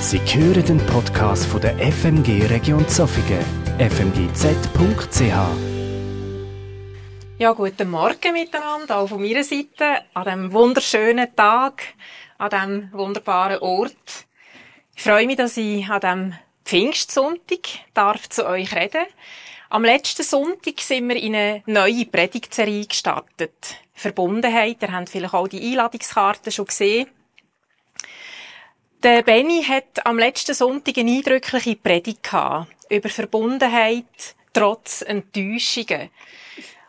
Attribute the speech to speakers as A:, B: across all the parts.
A: Sie hören den Podcast von der FMG Region Zofingen, fmgz.ch.
B: Ja, guten Morgen miteinander, auch von meiner Seite, an diesem wunderschönen Tag, an diesem wunderbaren Ort. Ich freue mich, dass ich an diesem Pfingstsonntag darf zu euch reden. Am letzten Sonntag sind wir in eine neue Predigtserie gestartet. Verbundenheit, ihr habt vielleicht auch die Einladungskarte schon gesehen. Der Benny hat am letzten Sonntag eine eindrückliche Predigt gehabt über Verbundenheit trotz Enttäuschungen.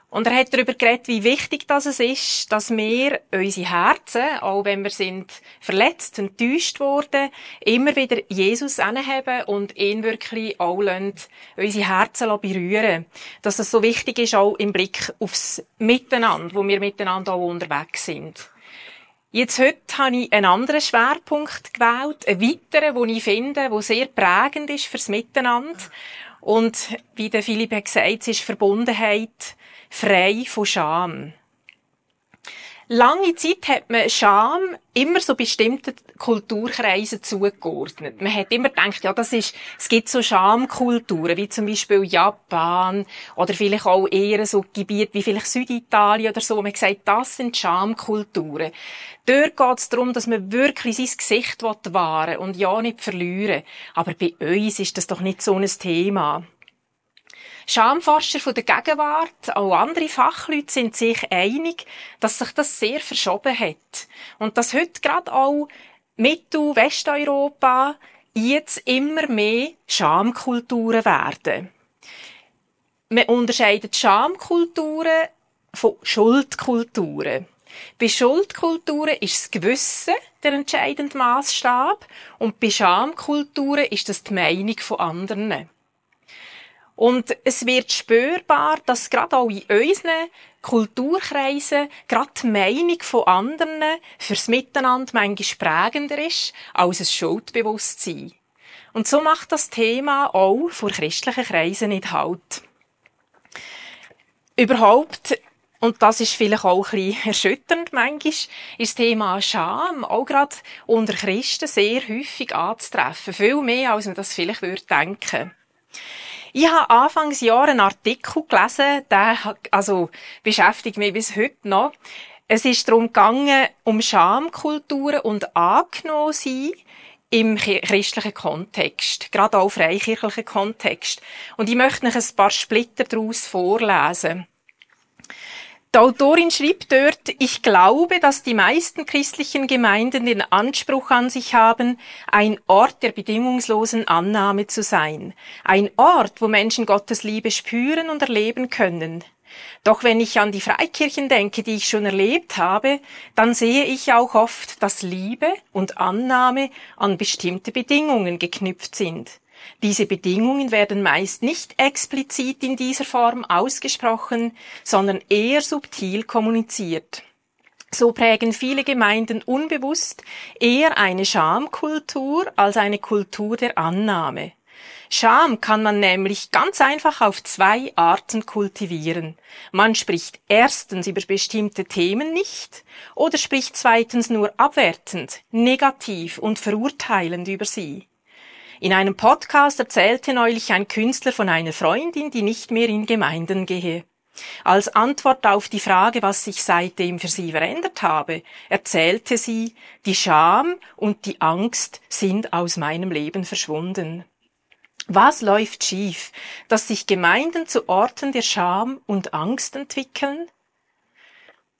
B: Und er hat darüber geredet, wie wichtig das ist, dass wir unsere Herzen, auch wenn wir sind verletzt, enttäuscht worden, immer wieder Jesus anheben und ihn wirklich auch lassen, unsere Herzen berühren Dass das so wichtig ist, auch im Blick aufs Miteinander, wo wir miteinander auch unterwegs sind. Jetzt heute habe ich einen anderen Schwerpunkt gewählt, einen weiteren, den ich finde, der sehr prägend ist fürs Miteinander. Und wie der Philipp hat gesagt, es ist Verbundenheit frei von Scham. Lange Zeit hat man Scham immer so bestimmten Kulturkreisen zugeordnet. Man hat immer gedacht, ja, das ist, es gibt so Schamkulturen, wie zum Beispiel Japan, oder vielleicht auch eher so Gebiete wie vielleicht Süditalien oder so. Man hat gesagt, das sind Schamkulturen. Dort geht es darum, dass man wirklich sein Gesicht wahren und ja nicht verlieren. Aber bei uns ist das doch nicht so ein Thema. Schamforscher von der Gegenwart, auch andere Fachleute sind sich einig, dass sich das sehr verschoben hat. Und dass heute gerade auch Mittel- Westeuropa jetzt immer mehr Schamkulturen werden. Man unterscheidet Schamkulturen von Schuldkulturen. Bei Schuldkulturen ist das Gewissen der entscheidende Maßstab und bei Schamkulturen ist das die Meinung von anderen. Und es wird spürbar, dass gerade auch in unseren Kulturkreisen gerade die Meinung von anderen fürs Miteinander manchmal prägender ist als ein Schuldbewusstsein. Und so macht das Thema auch vor christlichen Kreisen nicht Halt. Überhaupt und das ist vielleicht auch ein bisschen erschütternd manchmal, ist das Thema Scham auch gerade unter Christen sehr häufig anzutreffen. Viel mehr, als man das vielleicht würde denken. Ich habe Anfangsjahr einen Artikel gelesen, der also beschäftigt mich bis heute noch. Es ist darum gegangen, um Schamkulturen und angenommen im christlichen Kontext, gerade auch freikirchlichen Kontext. Und ich möchte noch ein paar Splitter daraus vorlesen. Die Autorin schrieb dort, ich glaube, dass die meisten christlichen Gemeinden den Anspruch an sich haben, ein Ort der bedingungslosen Annahme zu sein. Ein Ort, wo Menschen Gottes Liebe spüren und erleben können. Doch wenn ich an die Freikirchen denke, die ich schon erlebt habe, dann sehe ich auch oft, dass Liebe und Annahme an bestimmte Bedingungen geknüpft sind. Diese Bedingungen werden meist nicht explizit in dieser Form ausgesprochen, sondern eher subtil kommuniziert. So prägen viele Gemeinden unbewusst eher eine Schamkultur als eine Kultur der Annahme. Scham kann man nämlich ganz einfach auf zwei Arten kultivieren. Man spricht erstens über bestimmte Themen nicht oder spricht zweitens nur abwertend, negativ und verurteilend über sie. In einem Podcast erzählte neulich ein Künstler von einer Freundin, die nicht mehr in Gemeinden gehe. Als Antwort auf die Frage, was sich seitdem für sie verändert habe, erzählte sie, die Scham und die Angst sind aus meinem Leben verschwunden. Was läuft schief, dass sich Gemeinden zu Orten der Scham und Angst entwickeln?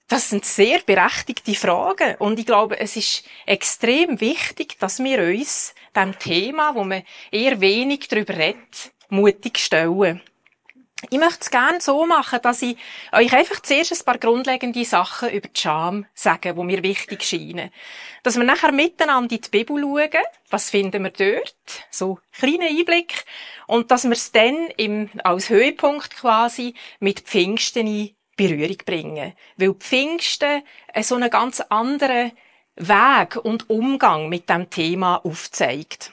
B: Das sind sehr berechtigte Fragen und ich glaube, es ist extrem wichtig, dass wir uns dem Thema, wo man eher wenig darüber redet, mutig stellen. Ich möchte es gerne so machen, dass ich euch einfach zuerst ein paar grundlegende Sachen über die Scham sage, die mir wichtig scheinen. Dass wir nachher miteinander in die Bibel schauen, was finden wir dort, so kleiner Einblick, und dass wir es dann im, als Höhepunkt quasi mit Pfingsten in Berührung bringen. Weil Pfingsten so einen ganz anderen Weg und Umgang mit dem Thema aufzeigt.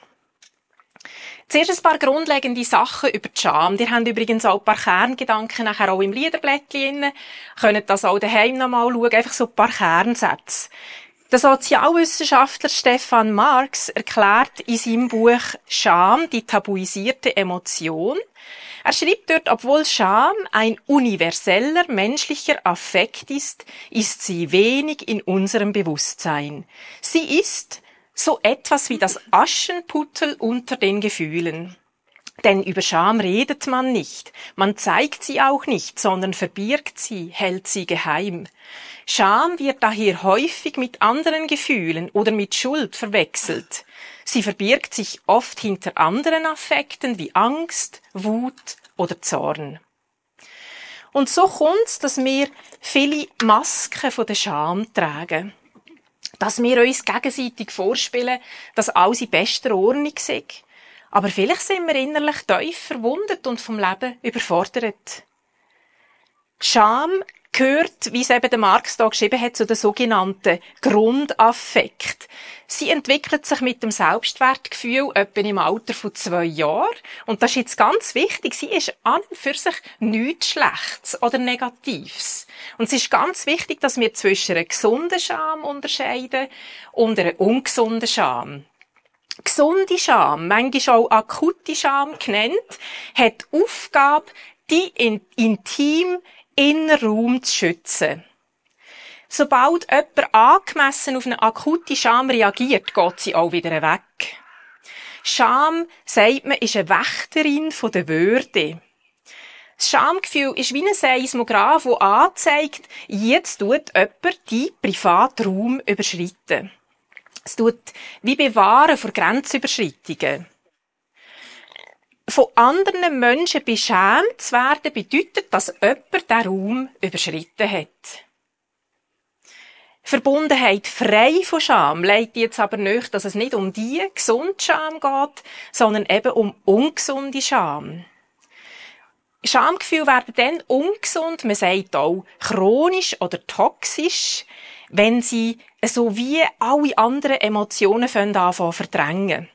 B: Zuerst ein paar grundlegende Sachen über die Scham. Die haben übrigens auch ein paar Kerngedanken nachher auch im Liederblättchen drin. Könnt das auch daheim nochmal schauen. Einfach so ein paar Kernsätze. Der Sozialwissenschaftler Stefan Marx erklärt in seinem Buch Scham, die tabuisierte Emotion, er schreibt dort, obwohl Scham ein universeller menschlicher Affekt ist, ist sie wenig in unserem Bewusstsein. Sie ist so etwas wie das Aschenputtel unter den Gefühlen. Denn über Scham redet man nicht, man zeigt sie auch nicht, sondern verbirgt sie, hält sie geheim. Scham wird daher häufig mit anderen Gefühlen oder mit Schuld verwechselt. Sie verbirgt sich oft hinter anderen Affekten wie Angst, Wut oder Zorn. Und so kommt's, dass wir viele Masken von der Scham tragen. Dass wir uns gegenseitig vorspielen, dass alles in bester Ordnung ist. Aber vielleicht sind wir innerlich tief verwundet und vom Leben überfordert. Scham gehört, wie es eben der Marx da geschrieben hat, zu den sogenannten Grundaffekt. Sie entwickelt sich mit dem Selbstwertgefühl etwa im Alter von zwei Jahren. Und das ist jetzt ganz wichtig. Sie ist an und für sich nichts Schlechtes oder Negatives. Und es ist ganz wichtig, dass wir zwischen einer gesunden Scham unterscheiden und einer ungesunden Scham. Gesunde Scham, manchmal auch akute Scham genannt, hat die Aufgabe, die in intim Innenraum zu schützen. Sobald jemand angemessen auf eine akute Scham reagiert, geht sie auch wieder weg. Scham, sagt man, ist eine Wächterin der Würde. Das Schamgefühl ist wie ein Seismograph, der anzeigt, jetzt tut jemand die Privatraum überschreiten. Es tut wie bewahren vor Grenzüberschreitungen von anderen Menschen beschämt zu werden, bedeutet, dass jemand den Raum überschritten hat. Verbundenheit frei von Scham leitet jetzt aber nicht, dass es nicht um die gesunde Scham geht, sondern eben um ungesunde Scham. Schamgefühle werden dann ungesund, man sagt auch chronisch oder toxisch, wenn sie so wie alle anderen Emotionen anfangen verdrängen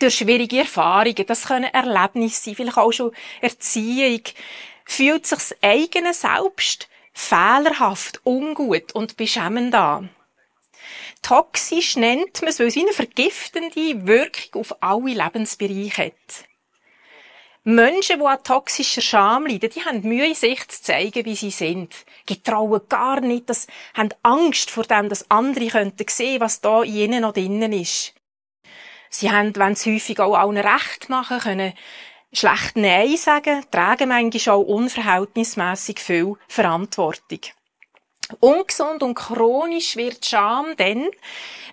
B: durch schwierige Erfahrungen, das können Erlebnisse sein, vielleicht auch schon Erziehung, fühlt sich das eigene Selbst fehlerhaft, ungut und beschämend an. Toxisch nennt man es, weil es eine vergiftende Wirkung auf alle Lebensbereiche hat. Menschen, die an toxischer Scham leiden, die haben Mühe, sich zu zeigen, wie sie sind. Die trauen gar nicht, das, haben Angst vor dem, dass andere könnten sehen, was da in ihnen noch drinnen ist. Sie haben, wenn sie häufig auch allen recht machen, können schlecht Nein sagen, tragen manchmal auch unverhältnismäßig viel Verantwortung. Ungesund und chronisch wird Scham dann,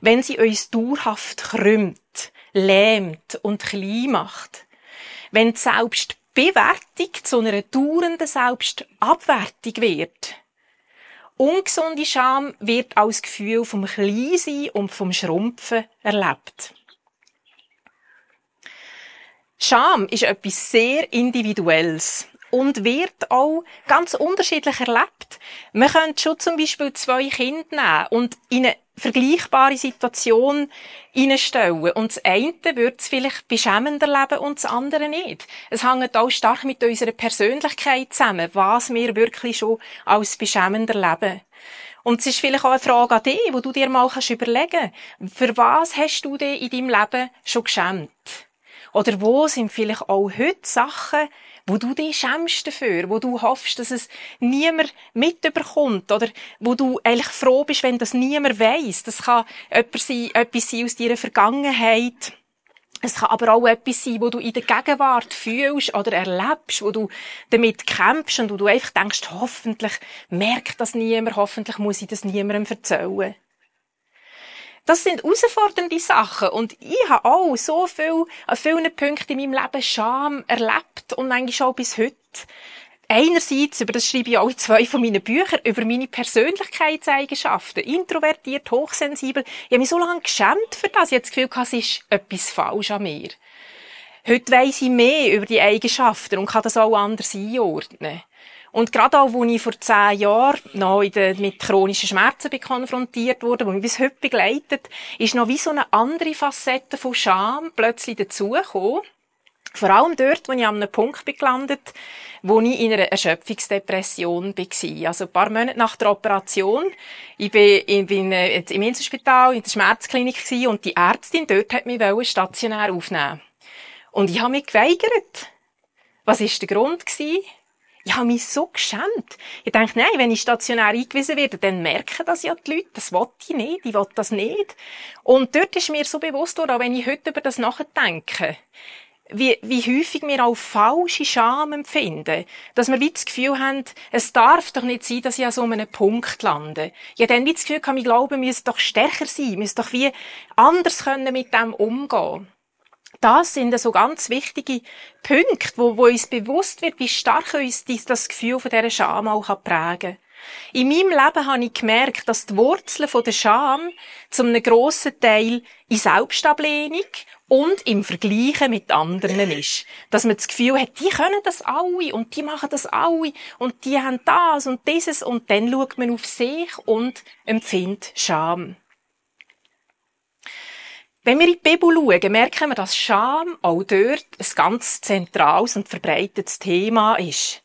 B: wenn sie uns dauerhaft krümmt, lähmt und klein macht. Wenn die Selbstbewertung zu einer dauernden Selbstabwertung wird. Ungesunde Scham wird als Gefühl vom Kleinsein und vom Schrumpfen erlebt. Scham ist etwas sehr Individuelles und wird auch ganz unterschiedlich erlebt. Man könnte schon zum Beispiel zwei Kinder nehmen und in eine vergleichbare Situation hineinstellen. Und das eine wird es vielleicht beschämender leben und das andere nicht. Es hängt auch stark mit unserer Persönlichkeit zusammen, was wir wirklich schon als beschämender leben. Und es ist vielleicht auch eine Frage an dich, wo du dir mal überlegen kannst. Für was hast du dich in deinem Leben schon geschämt? Oder wo sind vielleicht auch heute Sachen, wo du dich schämst dafür, wo du hoffst, dass es niemand mitbekommt oder wo du eigentlich froh bist, wenn das niemand weiß. Das kann etwas sein, etwas sein aus deiner Vergangenheit. Es kann aber auch etwas sein, wo du in der Gegenwart fühlst oder erlebst, wo du damit kämpfst und wo du einfach denkst, hoffentlich merkt das niemand, hoffentlich muss ich das niemandem erzählen. Das sind herausfordernde Sachen. Und ich habe auch so viel, an vielen Punkten in meinem Leben Scham erlebt und manchmal auch bis heute. Einerseits, über das schreibe ich auch in zwei von meinen Büchern, über meine Persönlichkeitseigenschaften. Introvertiert, hochsensibel. Ich habe mich so lange geschämt für das. Ich habe das Gefühl, es ist etwas falsch an mir. Heute weiss ich mehr über die Eigenschaften und kann das auch anders einordnen. Und gerade auch, als ich vor zehn Jahren noch der, mit chronischen Schmerzen konfrontiert wurde, die mich bis heute begleitet, ist noch wie so eine andere Facette von Scham plötzlich dazugekommen. Vor allem dort, wo ich an einem Punkt bin gelandet wo ich in einer Erschöpfungsdepression war. Also ein paar Monate nach der Operation. Ich bin, ich bin äh, im Inselspital in der Schmerzklinik und die Ärztin dort hat mich stationär aufnehmen. Und ich habe mich geweigert. Was ist der Grund gewesen? Ich habe mich so geschämt. Ich denke, nein, wenn ich stationär eingewiesen werde, dann merken das ja die Leute. Das will ich nicht. Ich will das nicht. Und dort ist mir so bewusst worden, auch wenn ich heute über das nachdenke, wie, wie häufig wir auch falsche Scham empfinden. Dass wir wie das Gefühl haben, es darf doch nicht sein, dass ich an so einem Punkt lande. Habe dann wie das Gefühl, kann ich glauben, müssen doch stärker sein, müssen doch wie anders können mit dem umgehen. Das sind so ganz wichtige Punkte, wo, wo uns bewusst wird, wie stark uns das Gefühl von dieser Scham auch prägen kann. In meinem Leben habe ich gemerkt, dass die Wurzeln der Scham zum einem grossen Teil in Selbstablehnung und im Vergleichen mit anderen ist. Dass man das Gefühl hat, die können das alle und die machen das alle und die haben das und dieses und dann schaut man auf sich und empfindet Scham. Wenn wir in die Bibel schauen, merken wir, dass Scham auch dort ein ganz zentrales und verbreitetes Thema ist.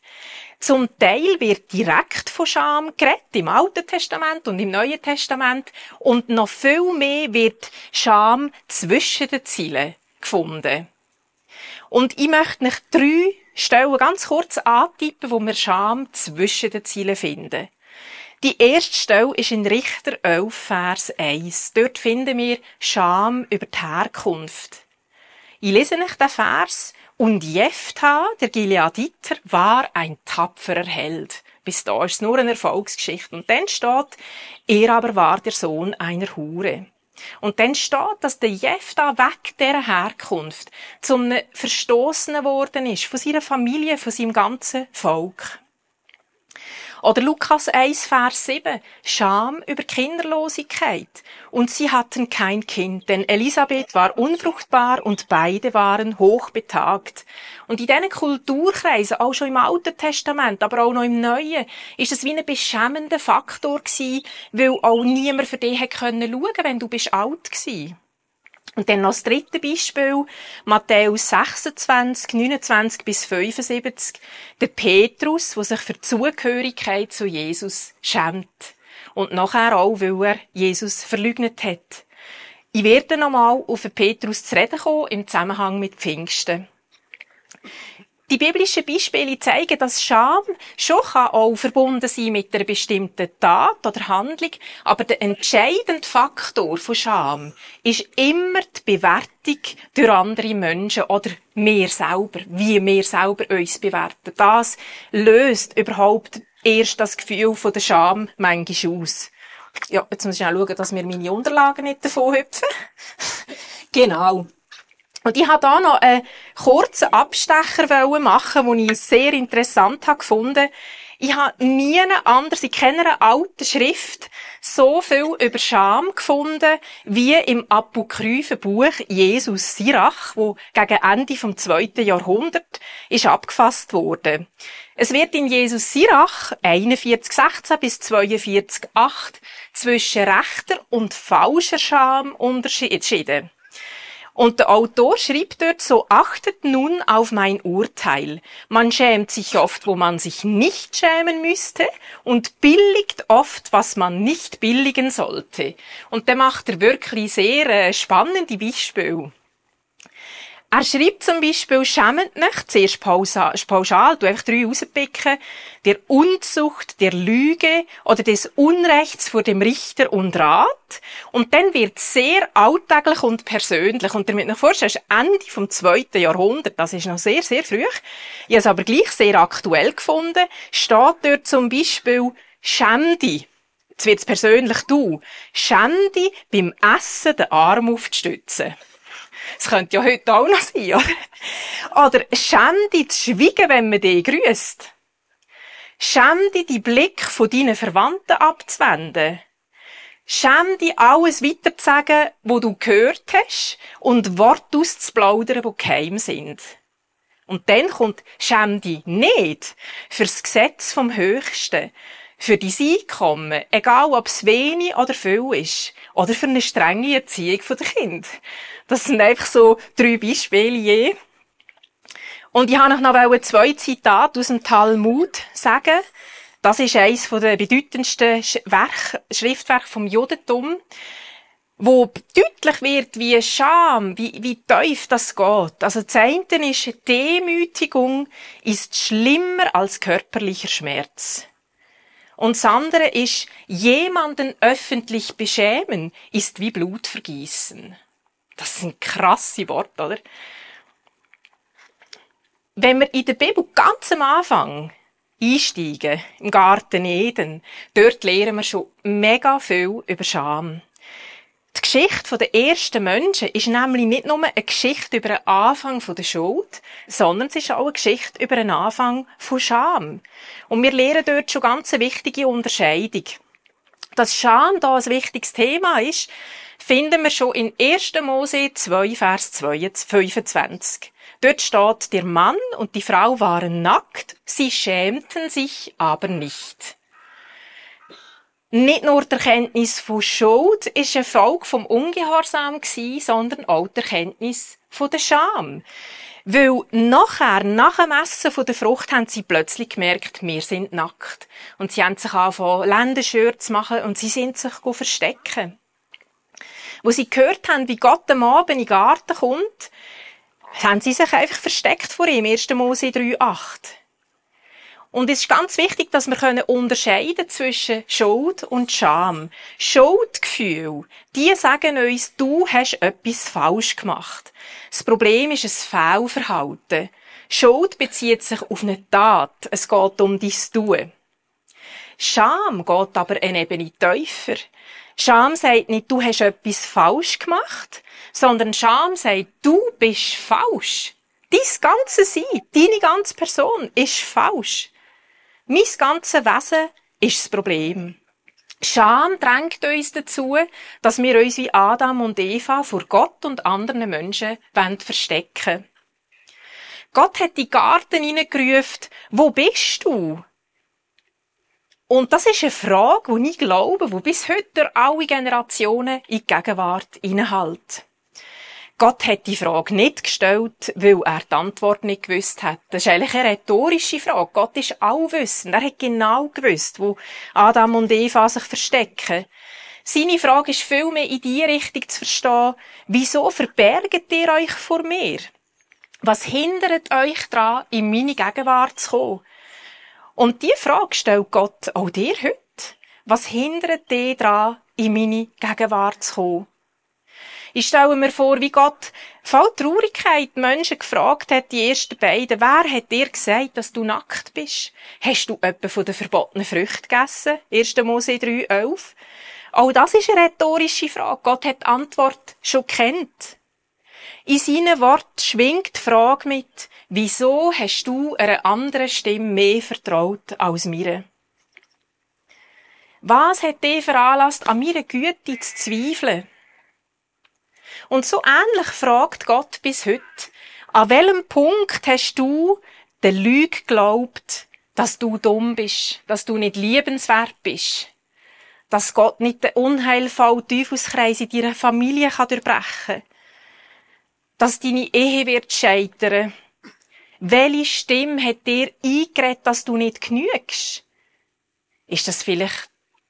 B: Zum Teil wird direkt von Scham geredet, im Alten Testament und im Neuen Testament. Und noch viel mehr wird Scham zwischen den Zielen gefunden. Und ich möchte nicht drei Stellen ganz kurz antippen, wo wir Scham zwischen den Zielen finden. Die erste Stelle ist in Richter 11, Vers 1. Dort finden wir Scham über die Herkunft. Ich lese nicht den Vers und Jephthah, der Gileaditer, war ein tapferer Held. Bis da ist es nur eine Erfolgsgeschichte. Und dann steht, er aber war der Sohn einer Hure. Und dann steht, dass der Jephthah weg dieser Herkunft zum Verstoßenen worden ist, von seiner Familie, von seinem ganzen Volk. Oder Lukas 1, Vers 7. Scham über Kinderlosigkeit. Und sie hatten kein Kind, denn Elisabeth war unfruchtbar und beide waren hochbetagt. Und in diesen Kulturkreisen, auch schon im Alten Testament, aber auch noch im Neuen, ist es wie ein beschämender Faktor gewesen, weil auch niemand für dich schauen konnte, wenn du bist alt gewesen. Und dann noch das dritte Beispiel, Matthäus 26, 29 bis 75, der Petrus, der sich für die Zugehörigkeit zu Jesus schämt. Und nachher auch, weil er Jesus verleugnet hat. Ich werde nochmal auf den Petrus zu reden kommen im Zusammenhang mit Pfingsten. Die biblischen Beispiele zeigen, dass Scham schon auch verbunden sein mit einer bestimmten Tat oder Handlung, aber der entscheidende Faktor von Scham ist immer die Bewertung durch andere Menschen oder wir selber, wie wir selber uns bewerten. Das löst überhaupt erst das Gefühl von der Scham manchmal aus. Ja, jetzt muss ich auch schauen, dass mir meine Unterlagen nicht davon hüpfen. genau. Und ich habe da noch einen kurzen Abstecher machen, den ich sehr interessant gefunden. Ich habe nie anders in keiner alten Schrift so viel über Scham gefunden, wie im apokryphen Buch Jesus Sirach, wo gegen Ende vom zweiten Jahrhundert ist abgefasst wurde. Es wird in Jesus Sirach 41,16 bis 42,8 zwischen rechter und falscher Scham unterschieden. Und der Autor schrieb dort so, achtet nun auf mein Urteil. Man schämt sich oft, wo man sich nicht schämen müsste und billigt oft, was man nicht billigen sollte. Und der macht er wirklich sehr äh, spannende Beispiele. Er schreibt zum Beispiel, schämt nicht, zuerst pauschal, du einfach drei rauspicken, der Unzucht, der Lüge oder des Unrechts vor dem Richter und Rat. Und dann wird sehr alltäglich und persönlich. Und damit noch vorstellen, das ist Ende vom zweiten Jahrhundert, das ist noch sehr, sehr früh. Ich habe es aber gleich sehr aktuell gefunden, steht dort zum Beispiel, schäm dich. Jetzt wird's persönlich du. Schäm dich beim Essen den Arm aufzustützen. Das könnte ja heute auch noch sein, oder? Oder schände zu schweigen, wenn man dich grüßt. Schände die Blick von deinen Verwandten abzuwenden. Schände alles weiterzusagen, wo du gehört hast, und Worte auszuplaudern, die geheim sind. Und dann kommt dich nicht fürs Gesetz vom Höchsten, für dein Einkommen, egal ob es wenig oder viel ist, oder für eine strenge Erziehung der Kind. Das sind einfach so drei Beispiele je. Und ich wollte noch zwei Zitate aus dem Talmud sagen. Das ist eines der bedeutendsten Werk, Schriftwerke vom Judentum, wo deutlich wird, wie Scham, wie, wie tief das geht. Also das eine ist, Demütigung ist schlimmer als körperlicher Schmerz. Und das andere ist, jemanden öffentlich beschämen ist wie Blutvergießen. Das sind krasse Worte, oder? Wenn wir in der Bibel ganz am Anfang einsteigen, im Garten Eden, dort lernen wir schon mega viel über Scham. Geschichte der ersten Menschen ist nämlich nicht nur eine Geschichte über den Anfang der Schuld, sondern es ist auch eine Geschichte über den Anfang von Scham. Und wir lernen dort schon ganz eine wichtige Unterscheidung. Dass Scham da ein wichtiges Thema ist, finden wir schon in 1. Mose 2, Vers 25. Dort steht, der Mann und die Frau waren nackt, sie schämten sich aber nicht. Nicht nur die Erkenntnis von Schuld ist eine Folge vom Ungehorsam sondern auch die Erkenntnis von der Scham. Weil nachher, nach dem Essen von der Frucht, haben sie plötzlich gemerkt, wir sind nackt. Und sie haben sich angefangen, Länderschürze zu machen und sie sind sich verstecken. Wo sie gehört haben, wie Gott am Abend in den Garten kommt, haben sie sich einfach versteckt vor ihm. 1. Mose 3,8. Und es ist ganz wichtig, dass wir können unterscheiden zwischen Schuld und Scham. Schuldgefühl, die sagen uns, du hast etwas falsch gemacht. Das Problem ist ein Fehlverhalten. Schuld bezieht sich auf eine Tat. Es geht um dein Tun. Scham geht aber eine Ebene tiefer. Scham sagt nicht, du hast etwas falsch gemacht, sondern Scham sagt, du bist falsch. Dein ganze Sein, deine ganze Person ist falsch. Mein ganzes Wesen ist das Problem. Scham drängt uns dazu, dass wir uns wie Adam und Eva vor Gott und anderen Menschen verstecken Gott hat die Garten hineingerufen, wo bist du? Und das ist eine Frage, die ich glaube, die bis heute alle Generationen in die Gegenwart innehalten. Gott hat die Frage nicht gestellt, weil er die Antwort nicht gewusst hat. Das ist eigentlich eine rhetorische Frage. Gott ist allwissend. Er hat genau gewusst, wo Adam und Eva sich verstecken. Seine Frage ist vielmehr in die Richtung zu verstehen, wieso verbergt ihr euch vor mir? Was hindert euch daran, in meine Gegenwart zu kommen? Und die Frage stellt Gott auch dir heute. Was hindert dich daran, in meine Gegenwart zu kommen? Ich stelle mir vor, wie Gott voll Traurigkeit Menschen gefragt hat, die ersten beiden, wer hat dir gesagt, dass du nackt bist? Hast du etwa von den verbotenen Früchten gegessen? 1. Mose 3, 11. Auch das ist eine rhetorische Frage. Gott hat die Antwort schon kennt. In seinen Worten schwingt die Frage mit, wieso hast du einer anderen Stimme mehr vertraut als mir? Was hat dich veranlasst, an meiner Güte zu zweifeln? Und so ähnlich fragt Gott bis heute, an welchem Punkt hast du der Lüge geglaubt, dass du dumm bist, dass du nicht liebenswert bist, dass Gott nicht den unheilvollen Teufelskreis in deiner Familie kann durchbrechen dass deine Ehe wird scheitern. Welche Stimme hat dir eingeredet, dass du nicht genügst? Ist das vielleicht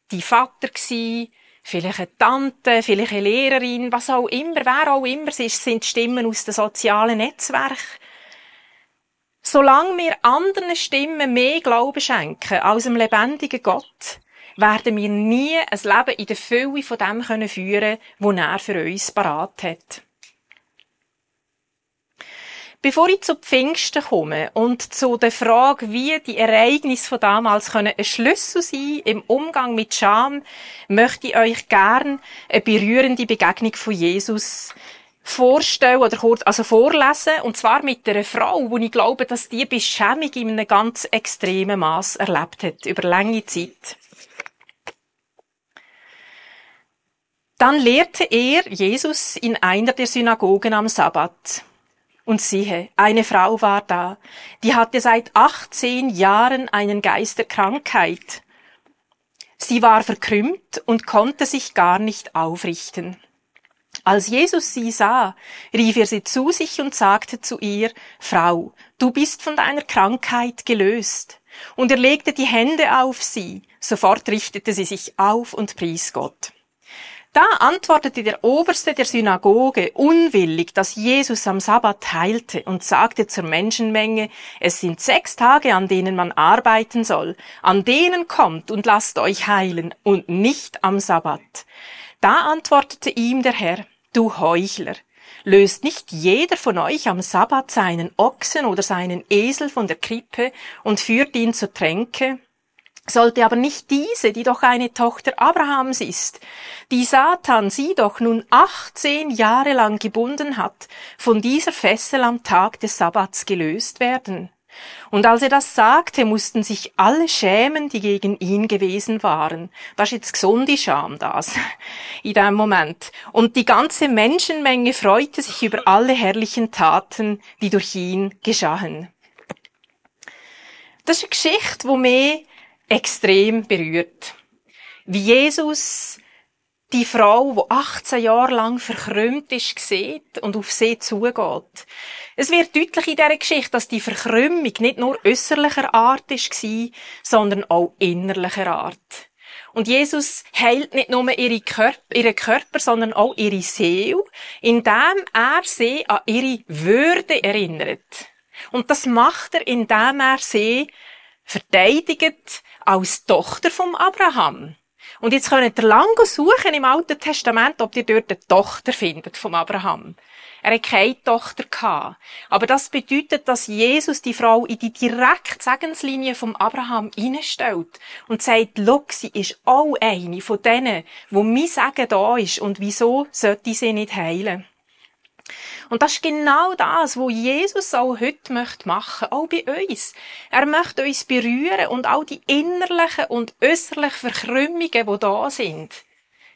B: dein Vater gewesen, vielleicht eine Tante, vielleicht eine Lehrerin, was auch immer, wer auch immer es ist, sind Stimmen aus den sozialen Netzwerken. Solange wir anderen Stimmen mehr Glauben schenken als dem lebendigen Gott, werden wir nie ein Leben in der Fülle von dem führen können, was er für uns parat hat. Bevor ich zu Pfingsten komme und zu der Frage, wie die Ereignisse von damals können ein Schlüssel sein im Umgang mit Scham, möchte ich euch gern eine berührende Begegnung von Jesus vorstellen oder kurz, also vorlesen, und zwar mit einer Frau, wo ich glaube, dass die Beschämung in einem ganz extremen Maß erlebt hat, über lange Zeit. Dann lehrte er Jesus in einer der Synagogen am Sabbat. Und siehe, eine Frau war da, die hatte seit 18 Jahren einen Geist der Krankheit. Sie war verkrümmt und konnte sich gar nicht aufrichten. Als Jesus sie sah, rief er sie zu sich und sagte zu ihr, Frau, du bist von deiner Krankheit gelöst. Und er legte die Hände auf sie. Sofort richtete sie sich auf und pries Gott. Da antwortete der Oberste der Synagoge unwillig, dass Jesus am Sabbat heilte und sagte zur Menschenmenge, es sind sechs Tage, an denen man arbeiten soll, an denen kommt und lasst euch heilen und nicht am Sabbat. Da antwortete ihm der Herr, du Heuchler, löst nicht jeder von euch am Sabbat seinen Ochsen oder seinen Esel von der Krippe und führt ihn zur Tränke? Sollte aber nicht diese, die doch eine Tochter Abrahams ist, die Satan sie doch nun 18 Jahre lang gebunden hat, von dieser Fessel am Tag des Sabbats gelöst werden? Und als er das sagte, mussten sich alle schämen, die gegen ihn gewesen waren. Das ist jetzt gesunde Scham, das, in dem Moment. Und die ganze Menschenmenge freute sich über alle herrlichen Taten, die durch ihn geschahen. Das ist eine Geschichte, die mich extrem berührt. Wie Jesus die Frau, die 18 Jahre lang verkrümmt ist, sieht und auf sie zugeht. Es wird deutlich in dieser Geschichte, dass die Verkrümmung nicht nur äußerlicher Art war, sondern auch innerlicher Art. Und Jesus heilt nicht nur ihre Körper, ihren Körper, sondern auch ihre Seele, indem er sie an ihre Würde erinnert. Und das macht er, indem er sie verteidigt als Tochter vom Abraham. Und jetzt könnt ihr lange suchen im Alten Testament, ob ihr dort eine Tochter findet vom Abraham. Er hatte keine Tochter. Aber das bedeutet, dass Jesus die Frau in die direkte Segenslinie vom Abraham hineinstellt und sagt, look, sie ist auch eine von denen, wo mein Segen da ist und wieso sollte sie nicht heilen? Und das ist genau das, was Jesus auch heute möchte machen, auch bei uns. Er möchte uns berühren und auch die innerlichen und äußerlichen Verkrümmungen, die da sind,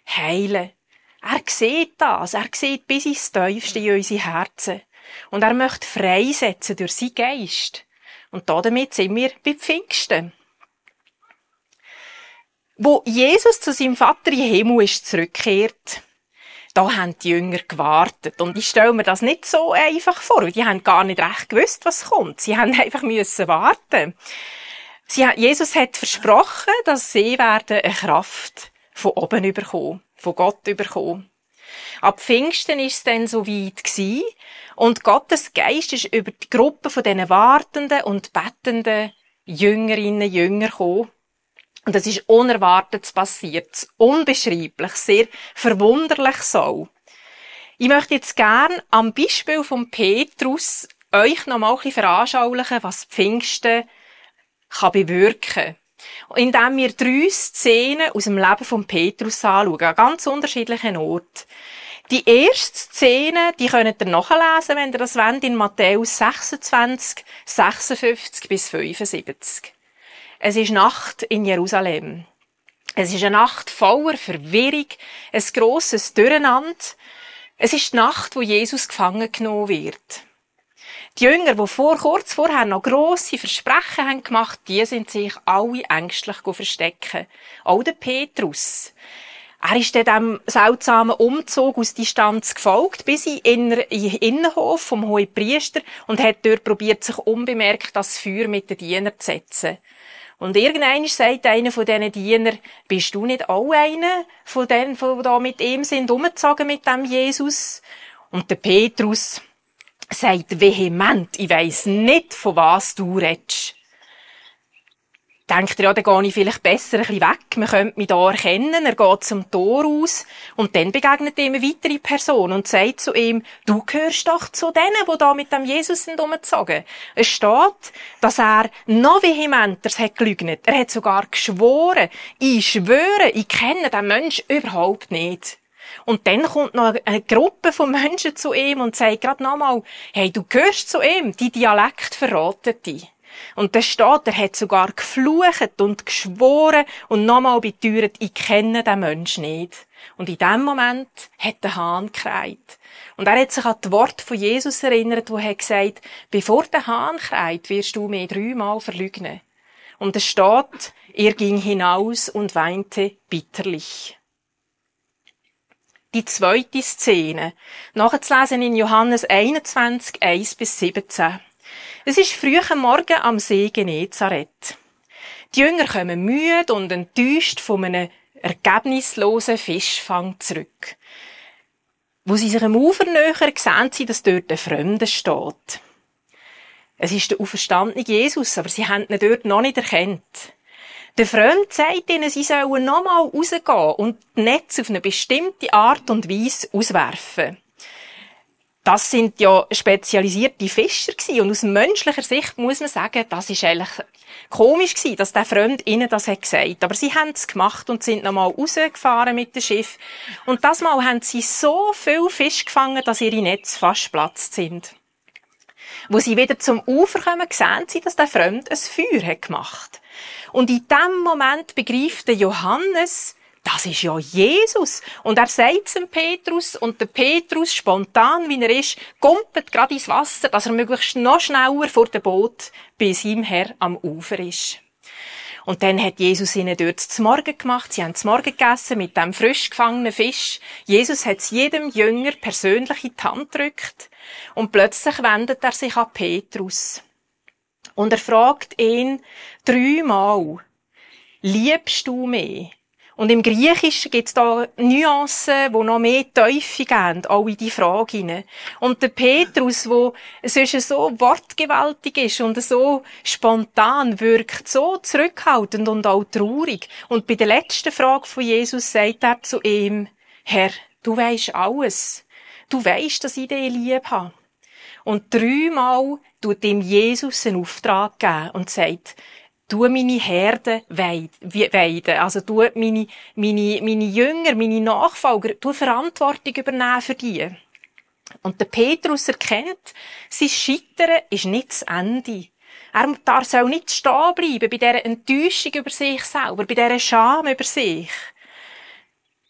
B: heilen. Er sieht das. Er sieht bis ins Tiefste in unsere Herzen. Und er möchte freisetzen durch seinen Geist. Und damit sind wir bei Pfingsten. Wo Jesus zu seinem Vater im Himmel ist zurückkehrt, da haben die Jünger gewartet. Und ich stelle mir das nicht so einfach vor, weil die haben gar nicht recht gewusst, was kommt. Sie haben einfach müssen warten. Sie, Jesus hat versprochen, dass sie werden eine Kraft von oben überkommen von Gott bekommen. Ab Pfingsten ist es dann so weit gewesen, und Gottes Geist ist über die Gruppe von diesen wartenden und bettenden Jüngerinnen, Jünger gekommen. Und es ist unerwartet passiert, unbeschreiblich, sehr verwunderlich so. Ich möchte jetzt gern am Beispiel von Petrus euch noch mal ein veranschaulichen, was Pfingsten kann bewirken indem wir drei Szenen aus dem Leben von Petrus anschauen, an ganz unterschiedlichen Orten. Die erste Szene, die könnt ihr nachlesen, wenn ihr das wollt, in Matthäus 26, 56 bis 75. Es ist Nacht in Jerusalem. Es ist eine Nacht voller Verwirrung, ein grosses Durcheinander. Es ist die Nacht, wo Jesus gefangen genommen wird. Die Jünger, die vor, kurz vorher noch grosse Versprechen haben gemacht, die sind sich alle ängstlich verstecken. Auch der Petrus. Er ist dann dem seltsamen Umzug aus Distanz gefolgt, bis in den Innenhof vom Hohen Priester und hat dort probiert, sich unbemerkt das Feuer mit den Dienern zu setzen. Und irgendeiner sagt einer von diesen Dienern, bist du nicht auch einer von denen, die da mit ihm sind, umgezogen mit dem Jesus? Und der Petrus, sagt vehement, ich weiss nicht, von was du redest. Denkt er, ja, dann gehe ich vielleicht besser ein bisschen weg, man könnte mich da erkennen, er geht zum Tor aus, und dann begegnet ihm eine weitere Person und sagt zu ihm, du gehörst doch zu denen, die da mit dem Jesus sind umgezogen. Es steht, dass er noch vehementer hat. Er hat sogar geschworen, ich schwöre, ich kenne den Mensch überhaupt nicht. Und dann kommt noch eine Gruppe von Menschen zu ihm und sagt gerade nochmal, hey, du gehörst zu ihm, die Dialekt verratet dich. Und da steht, er hat sogar geflucht und geschworen und nochmal beteuert, ich kenne den Menschen nicht. Und in dem Moment hat der Hahn kreit. Und er hat sich an das Wort von Jesus erinnert, wo er gesagt bevor der Hahn kreit, wirst du mir dreimal verlügnen. Und es steht, er ging hinaus und weinte bitterlich. die zweite Szene, nachzulesen in Johannes 21, 1 bis 17. Es ist früh am Morgen am See Genezareth. Die Jünger kommen müde und enttäuscht von einem ergebnislosen Fischfang zurück. Wo sie sich am Ufer nähern, sehen sie, dass dort ein Fremder steht. Es ist der auferstandene Jesus, aber sie haben ihn dort noch nicht erkannt. Der Freund sagt ihnen, sie sollen nochmal rausgehen und die Netze auf eine bestimmte Art und Weise auswerfen. Das sind ja spezialisierte Fischer gewesen. und aus menschlicher Sicht muss man sagen, das ist eigentlich komisch gewesen, dass der Freund ihnen das hat gesagt. Aber sie haben es gemacht und sind nochmal rausgefahren mit dem Schiff. Und das Mal haben sie so viel Fisch gefangen, dass ihre Netze fast platzt sind. Wo sie wieder zum Ufer kommen, sehen sie, dass der Freund ein Feuer hat gemacht. Und in dem Moment begreift der Johannes, das ist ja Jesus. Und er sagt es dem Petrus, und der Petrus, spontan wie er ist, kumpelt gerade ins Wasser, dass er möglichst noch schneller vor dem Boot bei seinem Herr am Ufer ist. Und dann hat Jesus ihnen dort zum Morgen gemacht. Sie haben zum Morgen gegessen mit dem frisch gefangenen Fisch. Jesus hat jedem Jünger persönlich in die Hand gedrückt. Und plötzlich wendet er sich an Petrus. Und er fragt ihn dreimal, liebst du mich? Und im Griechischen gibt's da Nuancen, die noch mehr Teufel geben, auch in die Frage hinein. Und der Petrus, der sonst so wortgewaltig ist und so spontan wirkt, so zurückhaltend und auch traurig. Und bei der letzten Frage von Jesus sagt er zu ihm, Herr, du weisst alles. Du weisst, dass ich dich lieb habe. Und dreimal tut ihm Jesus einen Auftrag geben und sagt, tu meine Herde weiden, also tu meine, meine, meine Jünger, meine Nachfolger, tu Verantwortung übernehmen für die. Und der Petrus erkennt, sein Scheitern ist nicht das Ende. Er darf soll nicht stehen bleiben bei dieser Enttäuschung über sich selber, bei dieser Scham über sich.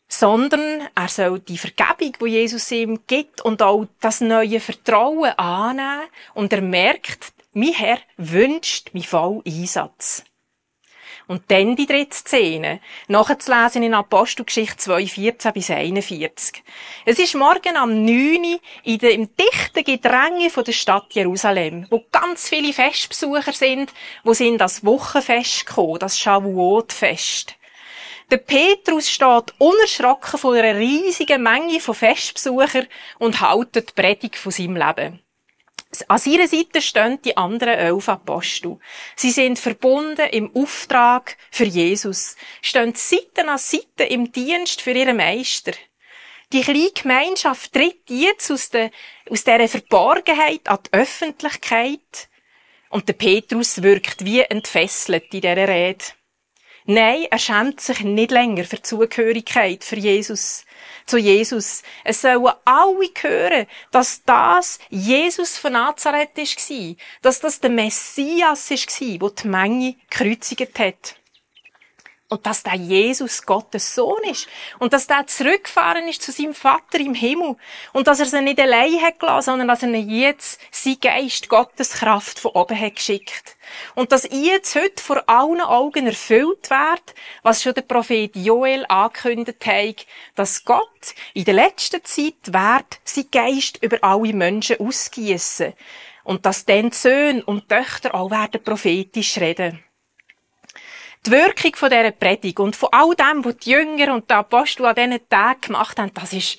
B: Sondern er soll die Vergebung, die Jesus ihm gibt, und auch das neue Vertrauen annehmen. Und er merkt, mein Herr wünscht mich voll Einsatz. Und dann die dritte Szene, nachzulesen in Apostelgeschichte 2, 14 bis 41. Es ist morgen am 9. in dem dichten Gedränge von der Stadt Jerusalem, wo ganz viele Festbesucher sind, wo sind das Wochenfest gekommen, das Shavuot-Fest. Der Petrus steht unerschrocken vor einer riesigen Menge von Festbesuchern und haltet die Predigt von seinem Leben. An seiner Seite stehen die anderen elf Apostel. Sie sind verbunden im Auftrag für Jesus, stehen Seite an Seite im Dienst für ihren Meister. Die kleine Gemeinschaft tritt jetzt aus, der, aus dieser Verborgenheit an die Öffentlichkeit. Und der Petrus wirkt wie entfesselt in dieser Rede. Nein, er schämt sich nicht länger für die Zugehörigkeit für Jesus, zu Jesus. Es sollen alle hören, dass das Jesus von Nazareth war, dass das der Messias war, der die Menge gekreuzigt hat. Und dass der Jesus Gottes Sohn ist. Und dass der zurückgefahren ist zu seinem Vater im Himmel. Und dass er sie nicht allein hat gelassen, sondern dass er jetzt sein Geist, Gottes Kraft von oben hat geschickt. Und dass jetzt heute vor allen Augen erfüllt wird, was schon der Prophet Joel angekündigt hat, dass Gott in der letzten Zeit wird sein Geist über alle Menschen ausgießen. Und dass dann die Söhne und Töchter auch werden prophetisch reden. Die Wirkung von dieser Predigt und von all dem, was die Jünger und die Apostel an diesen Tagen gemacht haben, das ist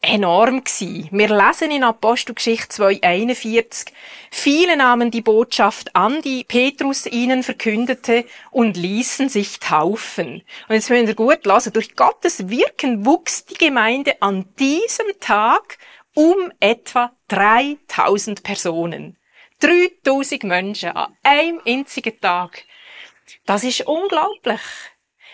B: enorm gewesen. Wir lesen in Apostelgeschichte 2,41, viele nahmen die Botschaft an, die Petrus ihnen verkündete und ließen sich taufen. Und jetzt müssen wir gut lassen, durch Gottes Wirken wuchs die Gemeinde an diesem Tag um etwa 3000 Personen. 3000 Menschen an einem einzigen Tag. Das ist unglaublich.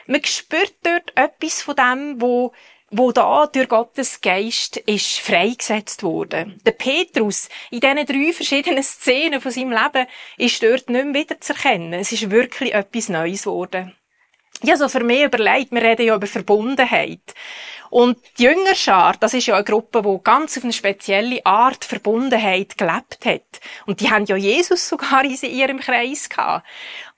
B: Man spürt dort etwas von dem, wo, wo da durch Gottes Geist ist freigesetzt worden. Der Petrus, in diesen drei verschiedenen Szenen von seinem Leben, ist dort nicht mehr wieder zu erkennen. Es ist wirklich etwas Neues geworden. Ja, so für mich überlegt, wir reden ja über Verbundenheit. Und die Jüngerschar, das ist ja eine Gruppe, die ganz auf eine spezielle Art Verbundenheit gelebt hat. Und die haben ja Jesus sogar in ihrem Kreis gehabt.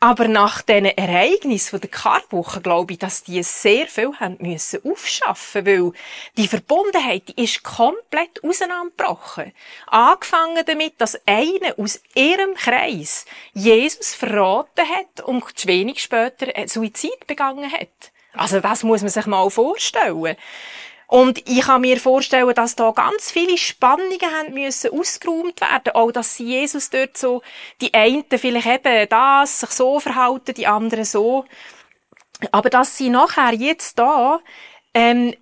B: Aber nach diesen Ereignissen der Karwoche glaube ich, dass die sehr viel haben müssen aufschaffen, weil die Verbundenheit, die ist komplett auseinandergebrochen. Angefangen damit, dass einer aus ihrem Kreis Jesus verraten hat und wenig später Suizid begangen hat. Also das muss man sich mal vorstellen. Und ich kann mir vorstellen, dass da ganz viele Spannungen haben müssen ausgeräumt werden. Auch, dass Jesus dort so, die einen vielleicht eben das, sich so verhalten, die anderen so. Aber dass sie nachher jetzt da, ähm,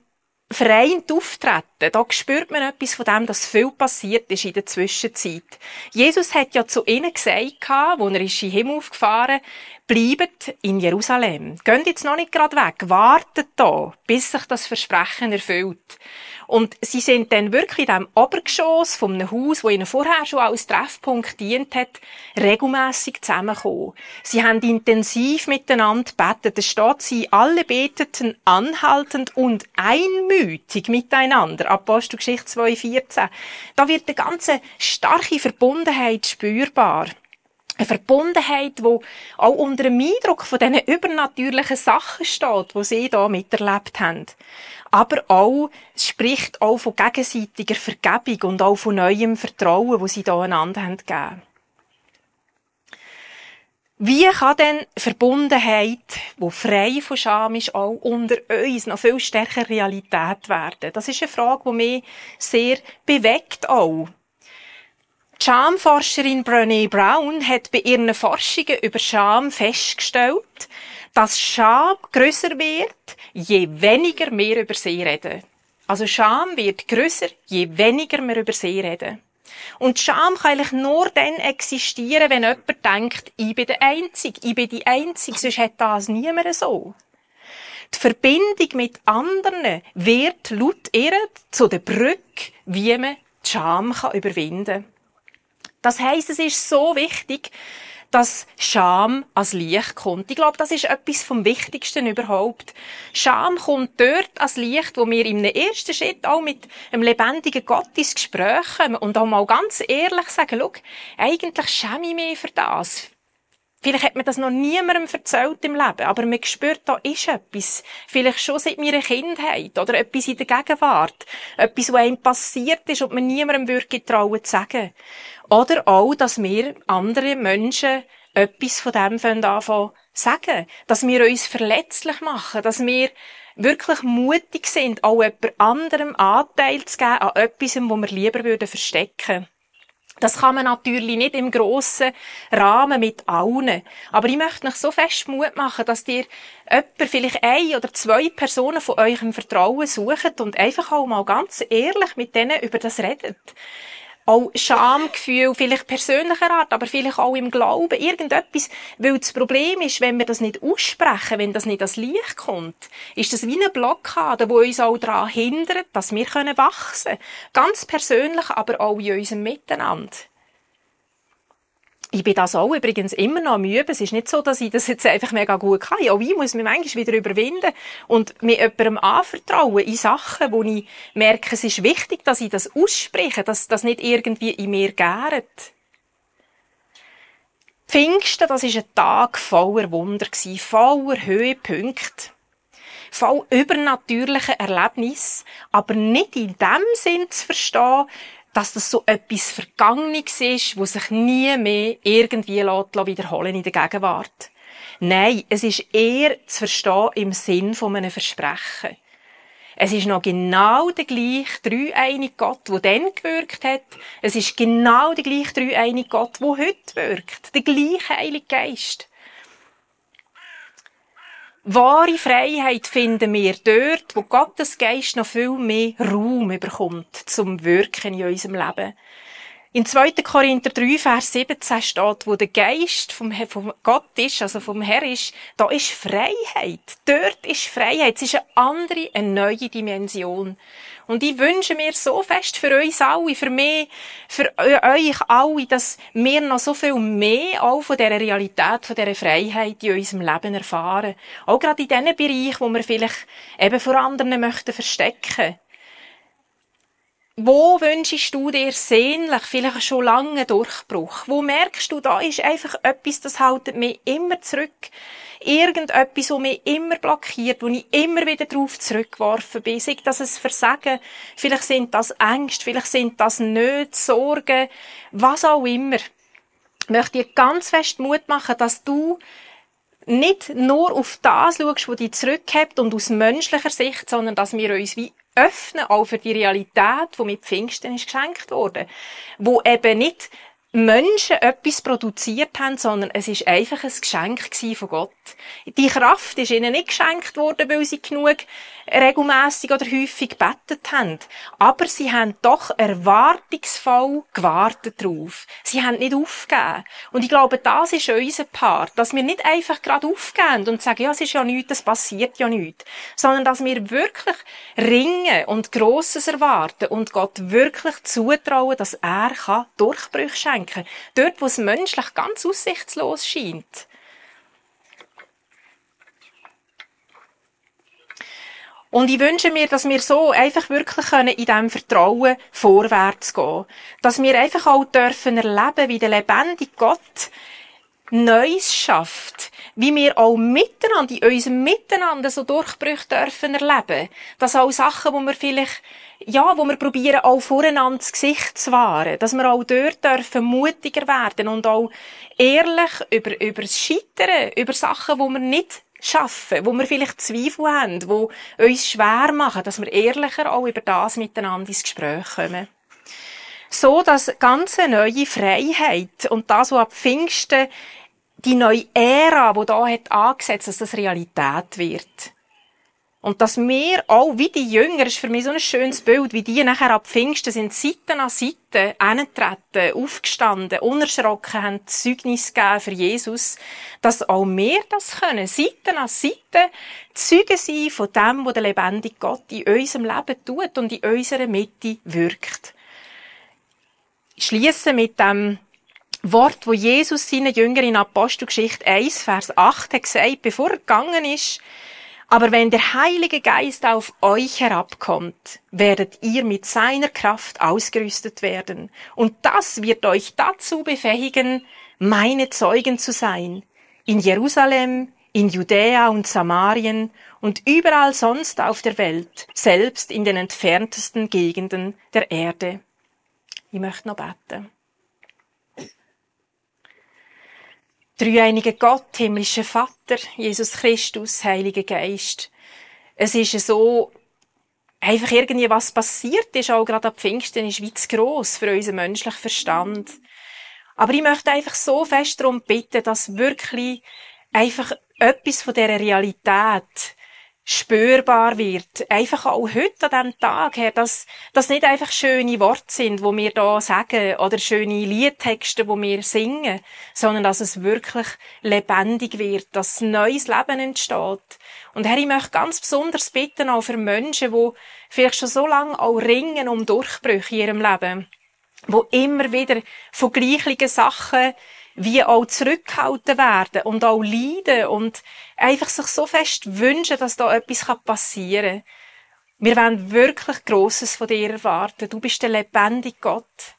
B: vereint auftreten, da spürt man etwas von dem, dass viel passiert ist in der Zwischenzeit. Jesus hat ja zu ihnen gesagt, als er in den Himmel aufgefahren bleibt in Jerusalem. Geht jetzt noch nicht gerade weg, wartet da, bis sich das Versprechen erfüllt. Und sie sind dann wirklich in diesem Obergeschoss einem Haus, wo ihnen vorher schon als Treffpunkt dient hat, regelmässig zusammengekommen. Sie haben intensiv miteinander betet. Es steht, sie alle beteten anhaltend und einmütig miteinander. Apostelgeschichte 2,14. Da wird eine ganze starke Verbundenheit spürbar eine Verbundenheit, die auch unter dem Eindruck von diesen übernatürlichen Sachen steht, die sie da miterlebt haben. Aber auch, es spricht auch von gegenseitiger Vergebung und auch von neuem Vertrauen, wo sie da einander haben gegeben. Wie kann denn Verbundenheit, die frei von Scham ist, auch unter uns noch viel stärker Realität werden? Das ist eine Frage, die mich sehr bewegt auch. Die Schamforscherin Brené Brown hat bei ihren Forschungen über Scham festgestellt, dass Scham grösser wird, je weniger wir über sie reden. Also Scham wird grösser, je weniger wir über sie reden. Und Scham kann eigentlich nur dann existieren, wenn jemand denkt, ich bin der Einzige, ich bin die Einzige, sonst hat das niemand so. Die Verbindung mit anderen wird laut ihr zu der Brücke, wie man die Scham überwinden kann. Das heisst, es ist so wichtig, dass Scham als Licht kommt. Ich glaube, das ist etwas vom Wichtigsten überhaupt. Scham kommt dort als Licht, wo wir im ersten Schritt auch mit einem lebendigen Gott ins Gespräch kommen und auch mal ganz ehrlich sagen, schau, eigentlich schäme ich mich für das. Vielleicht hat man das noch niemandem erzählt im Leben, aber man spürt, da ist etwas. Vielleicht schon seit meiner Kindheit oder etwas in der Gegenwart. Etwas, was einem passiert ist und man niemandem würde trauen zu sagen. Oder auch, dass wir andere Menschen etwas von dem anfangen sagen. Dass wir uns verletzlich machen, dass wir wirklich mutig sind, auch jemand anderem Anteil zu geben an etwas, wo wir lieber verstecken würden. Das kann man natürlich nicht im grossen Rahmen mit allen. Aber ich möchte euch so fest Mut machen, dass ihr jemand, vielleicht ein oder zwei Personen von eurem Vertrauen sucht und einfach auch mal ganz ehrlich mit denen über das redet auch Schamgefühl, vielleicht persönlicher Art, aber vielleicht auch im Glauben, irgendetwas. Weil das Problem ist, wenn wir das nicht aussprechen, wenn das nicht ans Licht kommt, ist das wie eine Blockade, die uns auch daran hindert, dass wir wachsen können. Ganz persönlich, aber auch in unserem Miteinander. Ich bin das auch übrigens immer noch am Üben. Es ist nicht so, dass ich das jetzt einfach mega gut kann. Auch ich muss mich manchmal wieder überwinden und mir jemandem anvertrauen in Sachen, wo ich merke, es ist wichtig, dass ich das ausspreche, dass das nicht irgendwie in mir gärt. Pfingsten, das ist ein Tag voller Wunder voller Höhepunkte voll übernatürlichen Erlebnis, aber nicht in dem Sinn zu verstehen, dass das so etwas Vergangenes ist, wo sich nie mehr irgendwie wiederholen in der Gegenwart. Nein, es ist eher zu verstehen im Sinn von einem Versprechen. Es ist noch genau der gleiche dreieinige Gott, der dann gewirkt hat. Es ist genau der gleiche dreieinige Gott, der heute wirkt. Der gleiche Heilige Geist. Wahre Freiheit finden wir dort, wo Gottes Geist noch viel mehr Raum bekommt zum Wirken in unserem Leben. In 2. Korinther 3, Vers 17 steht, wo der Geist vom, vom Gott ist, also vom Herr ist, da ist Freiheit. Dort ist Freiheit. Es ist eine andere, eine neue Dimension. Und ich wünsche mir so fest für uns alle, für mich, für euch alle, dass wir noch so viel mehr auch von dieser Realität, von dieser Freiheit in unserem Leben erfahren. Auch gerade in diesen Bereichen, wo wir vielleicht eben vor anderen möchten verstecken wo wünschst du dir sehnlich, vielleicht schon lange Durchbruch? Wo merkst du, da ist einfach etwas, das haltet mich immer zurück? Irgendetwas, wo mich immer blockiert, wo ich immer wieder drauf zurückgeworfen bin. Sei das ein Versagen, vielleicht sind das Ängste, vielleicht sind das Nöte, Sorgen, was auch immer. Ich möchte dir ganz fest Mut machen, dass du nicht nur auf das schaust, was dich zurückhält und aus menschlicher Sicht, sondern dass wir uns wie öffnen, auch für die Realität, die mit Pfingsten ist geschenkt wurde. Wo eben nicht Menschen etwas produziert haben, sondern es ist einfach ein Geschenk von Gott. Die Kraft ist ihnen nicht geschenkt worden, weil sie genug regelmäßig oder häufig gebetet haben. Aber sie haben doch erwartungsvoll gewartet drauf. Sie haben nicht aufgegeben. Und ich glaube, das ist unser Part, dass wir nicht einfach gerade aufgeben und sagen, ja, es ist ja nichts, es passiert ja nichts. Sondern, dass wir wirklich ringen und Grosses erwarten und Gott wirklich zutrauen, dass er kann Durchbrüche schenken kann. Dort, wo es menschlich ganz aussichtslos scheint. Und ich wünsche mir, dass wir so einfach wirklich können in diesem Vertrauen vorwärts gehen. Dass wir einfach auch dürfen erleben, wie der lebendige Gott Neues schafft. Wie wir auch miteinander, in unserem Miteinander so Durchbrüche dürfen erleben. Dass auch Sachen, wo wir vielleicht, ja, wo wir probieren, auch voreinander das Gesicht zu wahren. Dass wir auch dort dürfen mutiger werden und auch ehrlich über, über das Scheitern, über Sachen, wo wir nicht schaffen, wo wir vielleicht Zweifel haben, wo uns schwer machen, dass wir ehrlicher auch über das miteinander ins Gespräch kommen. So, dass ganze neue Freiheit und das, was ab Pfingsten die neue Ära, die da hat angesetzt, dass das Realität wird. Und dass wir auch, wie die Jünger, ist für mich so ein schönes Bild, wie die nachher ab Pfingsten sind Seite an Seite eingetreten, aufgestanden, unerschrocken, haben Zeugnis gegeben für Jesus, dass auch wir das können, Seite an Seite Zeugen sein von dem, was der lebendige Gott in unserem Leben tut und in unserer Mitte wirkt. Ich schließe mit dem Wort, wo Jesus seinen Jüngern in Apostelgeschichte 1, Vers 8 hat gesagt, bevor er gegangen ist, aber wenn der Heilige Geist auf euch herabkommt, werdet ihr mit seiner Kraft ausgerüstet werden. Und das wird euch dazu befähigen, meine Zeugen zu sein. In Jerusalem, in Judäa und Samarien und überall sonst auf der Welt, selbst in den entferntesten Gegenden der Erde. Ich möchte noch beten. Dreieiniger Gott, himmlischer Vater, Jesus Christus, Heiliger Geist. Es ist so, einfach irgendwie was passiert ist, auch gerade ab Pfingsten, ist wie zu gross für unseren menschlichen Verstand. Aber ich möchte einfach so fest darum bitten, dass wirklich einfach etwas von dieser Realität spürbar wird. Einfach auch heute an diesem Tag her, dass das nicht einfach schöne Worte sind, wo wir da sagen, oder schöne Liedtexte, wo wir singen, sondern dass es wirklich lebendig wird, dass neues Leben entsteht. Und Herr, ich möchte ganz besonders bitten, auch für Menschen, die vielleicht schon so lange auch ringen um Durchbrüche in ihrem Leben, wo immer wieder von gleichen Sachen wie auch zurückgehalten werden und auch leiden und einfach sich so fest wünschen, dass da etwas passieren kann. Wir wollen wirklich Grosses von dir erwarten. Du bist der lebendige Gott.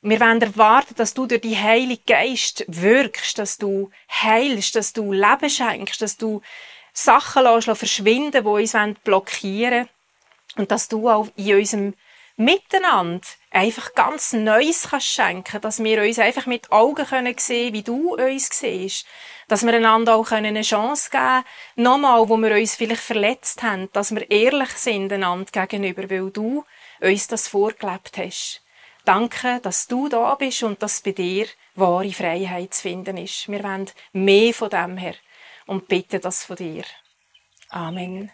B: Wir wollen erwarten, dass du durch die Heilige Geist wirkst, dass du heilst, dass du Leben schenkst, dass du Sachen lässt, verschwinden, die uns blockieren wollen. Und dass du auch in unserem Miteinander einfach ganz Neues kannst schenken, dass wir uns einfach mit Augen können sehen, wie du uns siehst, dass wir einander auch eine Chance geben, nochmal, wo wir uns vielleicht verletzt haben, dass wir ehrlich sind einander gegenüber, weil du uns das vorgelebt hast. Danke, dass du da bist und dass bei dir wahre Freiheit zu finden ist. Wir wollen mehr von dem her und bitten das von dir. Amen.